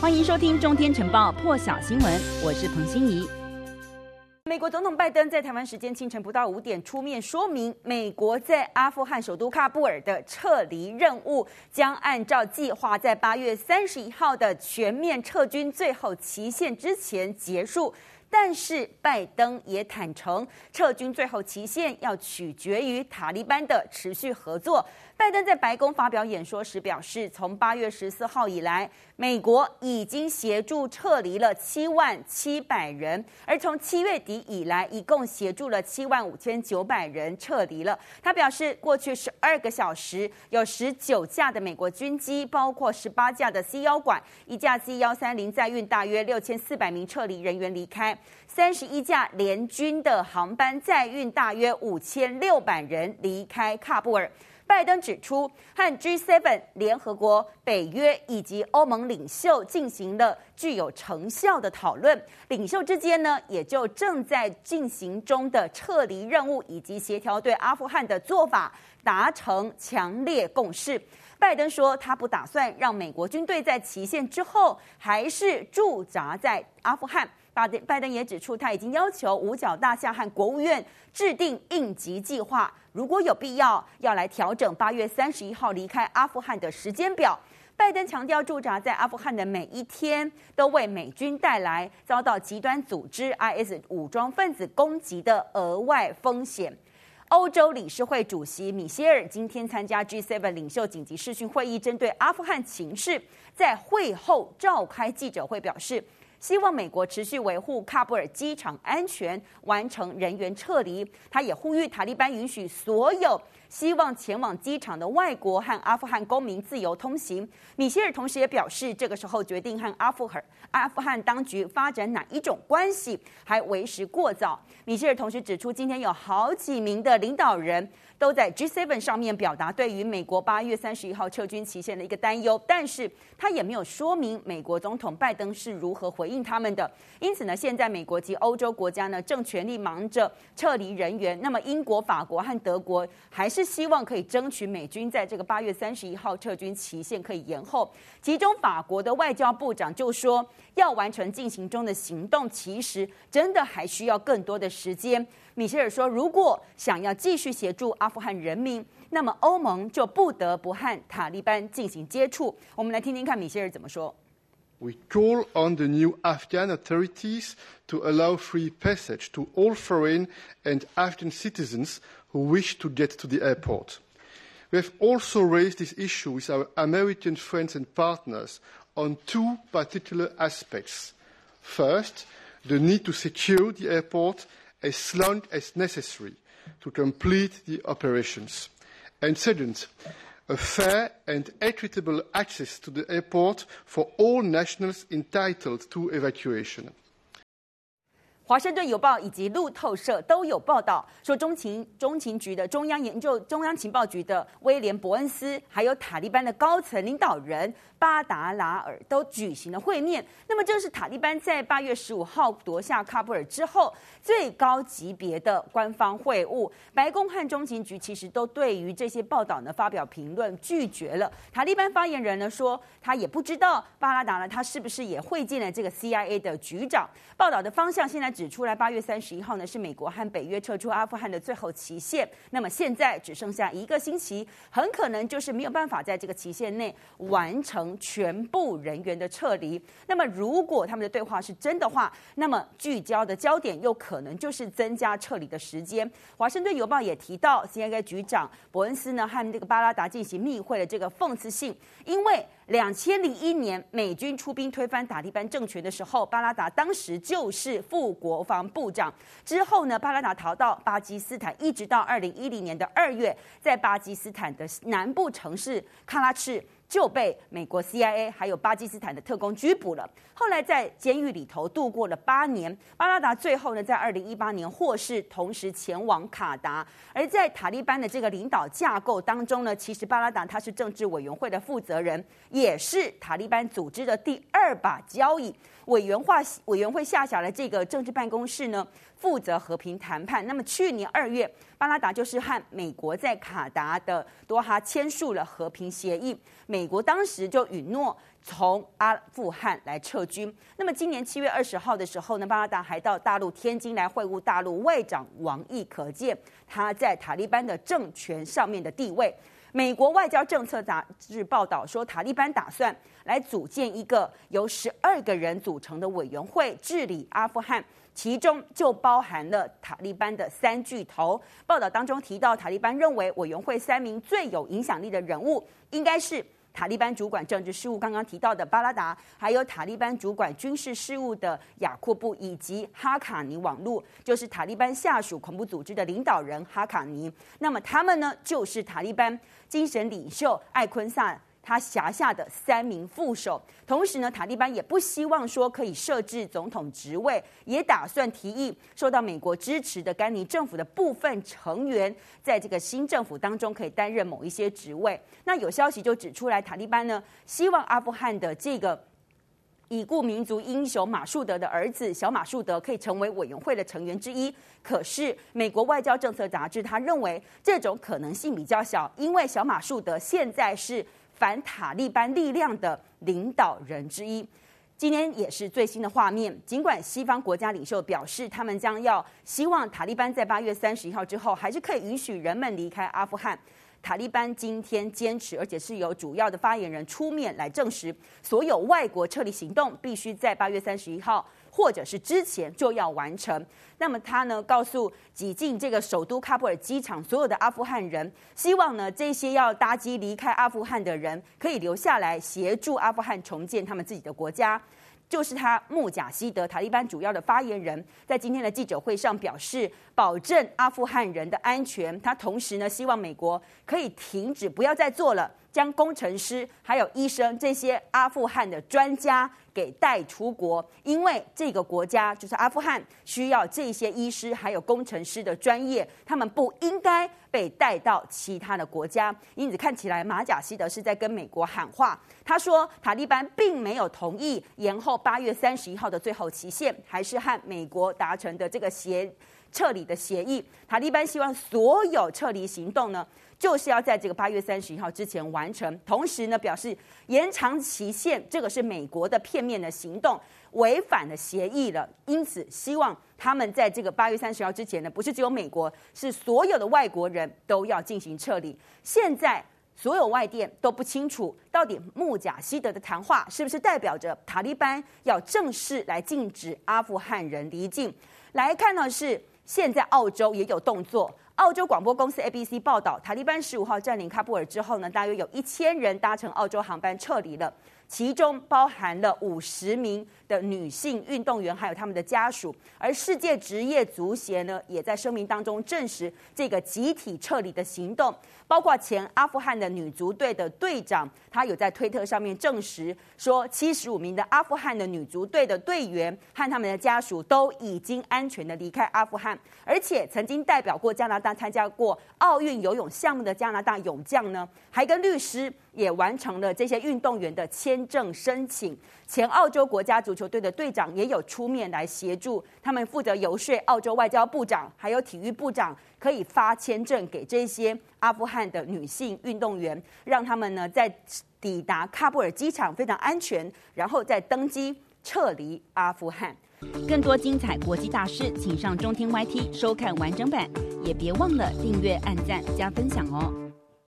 欢迎收听《中天晨报》破晓新闻，我是彭欣怡。美国总统拜登在台湾时间清晨不到五点出面说明，美国在阿富汗首都喀布尔的撤离任务将按照计划在八月三十一号的全面撤军最后期限之前结束。但是拜登也坦承，撤军最后期限要取决于塔利班的持续合作。拜登在白宫发表演说时表示，从八月十四号以来，美国已经协助撤离了七万七百人，而从七月底以来，一共协助了七万五千九百人撤离了。他表示，过去十二个小时，有十九架的美国军机，包括十八架的 C 幺拐，一架 C 幺三零，载运大约六千四百名撤离人员离开；三十一架联军的航班，载运大约五千六百人离开喀布尔。拜登指出，和 G7 联合国、北约以及欧盟领袖进行了具有成效的讨论，领袖之间呢，也就正在进行中的撤离任务以及协调对阿富汗的做法达成强烈共识。拜登说，他不打算让美国军队在期限之后还是驻扎在阿富汗。拜登拜登也指出，他已经要求五角大厦和国务院制定应急计划，如果有必要，要来调整八月三十一号离开阿富汗的时间表。拜登强调，驻扎在阿富汗的每一天都为美军带来遭到极端组织 IS 武装分子攻击的额外风险。欧洲理事会主席米歇尔今天参加 G7 领袖紧急视讯会议，针对阿富汗情势，在会后召开记者会，表示。希望美国持续维护喀布尔机场安全，完成人员撤离。他也呼吁塔利班允许所有希望前往机场的外国和阿富汗公民自由通行。米歇尔同时也表示，这个时候决定和阿富汗阿富汗当局发展哪一种关系还为时过早。米歇尔同时指出，今天有好几名的领导人。都在 G7 上面表达对于美国八月三十一号撤军期限的一个担忧，但是他也没有说明美国总统拜登是如何回应他们的。因此呢，现在美国及欧洲国家呢正全力忙着撤离人员。那么英国、法国和德国还是是希望可以争取美军在这个八月三十一号撤军期限可以延后。其中法国的外交部长就说，要完成进行中的行动，其实真的还需要更多的时间。米歇尔说：“如果想要继续协助阿富汗人民，那么欧盟就不得不和塔利班进行接触。”我们来听听看米歇尔怎么说。We call on the new Afghan authorities to allow free passage to all foreign and Afghan citizens who wish to get to the airport. We have also raised this issue with our American friends and partners on two particular aspects. First, the need to secure the airport. As long as necessary to complete the operations. And second, a fair and equitable access to the airport for all nationals entitled to evacuation. 华盛顿邮报以及路透社都有报道说，中情中情局的中央研究中央情报局的威廉伯恩斯，还有塔利班的高层领导人巴达拉尔都举行了会面。那么，这是塔利班在八月十五号夺下喀布尔之后最高级别的官方会晤。白宫和中情局其实都对于这些报道呢发表评论，拒绝了。塔利班发言人呢说，他也不知道巴拉达呢他是不是也会见了这个 CIA 的局长。报道的方向现在。指出来，八月三十一号呢是美国和北约撤出阿富汗的最后期限。那么现在只剩下一个星期，很可能就是没有办法在这个期限内完成全部人员的撤离。那么如果他们的对话是真的话，那么聚焦的焦点又可能就是增加撤离的时间。华盛顿邮报也提到，CIA 局长伯恩斯呢和这个巴拉达进行密会的这个讽刺性，因为。两千零一年，美军出兵推翻塔利班政权的时候，巴拉达当时就是副国防部长。之后呢，巴拉达逃到巴基斯坦，一直到二零一零年的二月，在巴基斯坦的南部城市喀拉赤。就被美国 CIA 还有巴基斯坦的特工拘捕了。后来在监狱里头度过了八年。巴拉达最后呢，在二零一八年获释，同时前往卡达。而在塔利班的这个领导架构当中呢，其实巴拉达他是政治委员会的负责人，也是塔利班组织的第二把交椅。委员化委员会下辖的这个政治办公室呢，负责和平谈判。那么去年二月，巴拉达就是和美国在卡达的多哈签署了和平协议。美美国当时就允诺从阿富汗来撤军。那么今年七月二十号的时候呢，巴拉达还到大陆天津来会晤大陆外长王毅，可见他在塔利班的政权上面的地位。美国外交政策杂志报道说，塔利班打算来组建一个由十二个人组成的委员会治理阿富汗，其中就包含了塔利班的三巨头。报道当中提到，塔利班认为委员会三名最有影响力的人物应该是。塔利班主管政治事务，刚刚提到的巴拉达，还有塔利班主管军事事务的雅库布，以及哈卡尼网络，就是塔利班下属恐怖组织的领导人哈卡尼。那么他们呢，就是塔利班精神领袖艾昆萨。他辖下的三名副手，同时呢，塔利班也不希望说可以设置总统职位，也打算提议受到美国支持的甘尼政府的部分成员，在这个新政府当中可以担任某一些职位。那有消息就指出来，塔利班呢希望阿富汗的这个已故民族英雄马树德的儿子小马树德可以成为委员会的成员之一。可是美国外交政策杂志他认为这种可能性比较小，因为小马树德现在是。反塔利班力量的领导人之一，今天也是最新的画面。尽管西方国家领袖表示，他们将要希望塔利班在八月三十一号之后，还是可以允许人们离开阿富汗。塔利班今天坚持，而且是由主要的发言人出面来证实，所有外国撤离行动必须在八月三十一号。或者是之前就要完成。那么他呢，告诉挤进这个首都喀布尔机场所有的阿富汗人，希望呢这些要搭机离开阿富汗的人可以留下来协助阿富汗重建他们自己的国家。就是他穆贾希德塔利班主要的发言人，在今天的记者会上表示，保证阿富汗人的安全。他同时呢，希望美国可以停止，不要再做了。将工程师还有医生这些阿富汗的专家给带出国，因为这个国家就是阿富汗需要这些医师还有工程师的专业，他们不应该被带到其他的国家。因此看起来马贾希德是在跟美国喊话，他说塔利班并没有同意延后八月三十一号的最后期限，还是和美国达成的这个协撤离的协议。塔利班希望所有撤离行动呢，就是要在这个八月三十一号之前完成，同时呢，表示延长期限，这个是美国的片面的行动，违反了协议了。因此，希望他们在这个八月三十号之前呢，不是只有美国，是所有的外国人都要进行撤离。现在所有外电都不清楚，到底穆贾希德的谈话是不是代表着塔利班要正式来禁止阿富汗人离境？来看到是现在澳洲也有动作。澳洲广播公司 ABC 报道，塔利班十五号占领喀布尔之后呢，大约有一千人搭乘澳洲航班撤离了，其中包含了五十名的女性运动员，还有他们的家属。而世界职业足协呢，也在声明当中证实这个集体撤离的行动，包括前阿富汗的女足队的队长，他有在推特上面证实说，七十五名的阿富汗的女足队的队员和他们的家属都已经安全的离开阿富汗，而且曾经代表过加拿大参加过奥运游泳项目的加拿大泳将呢，还跟律师也完成了这些运动员的签签证申请。前澳洲国家足球队的队长也有出面来协助，他们负责游说澳洲外交部长还有体育部长，可以发签证给这些阿富汗的女性运动员，让他们呢在抵达喀布尔机场非常安全，然后再登机撤离阿富汗。更多精彩国际大师，请上中天 YT 收看完整版，也别忘了订阅、按赞、加分享哦。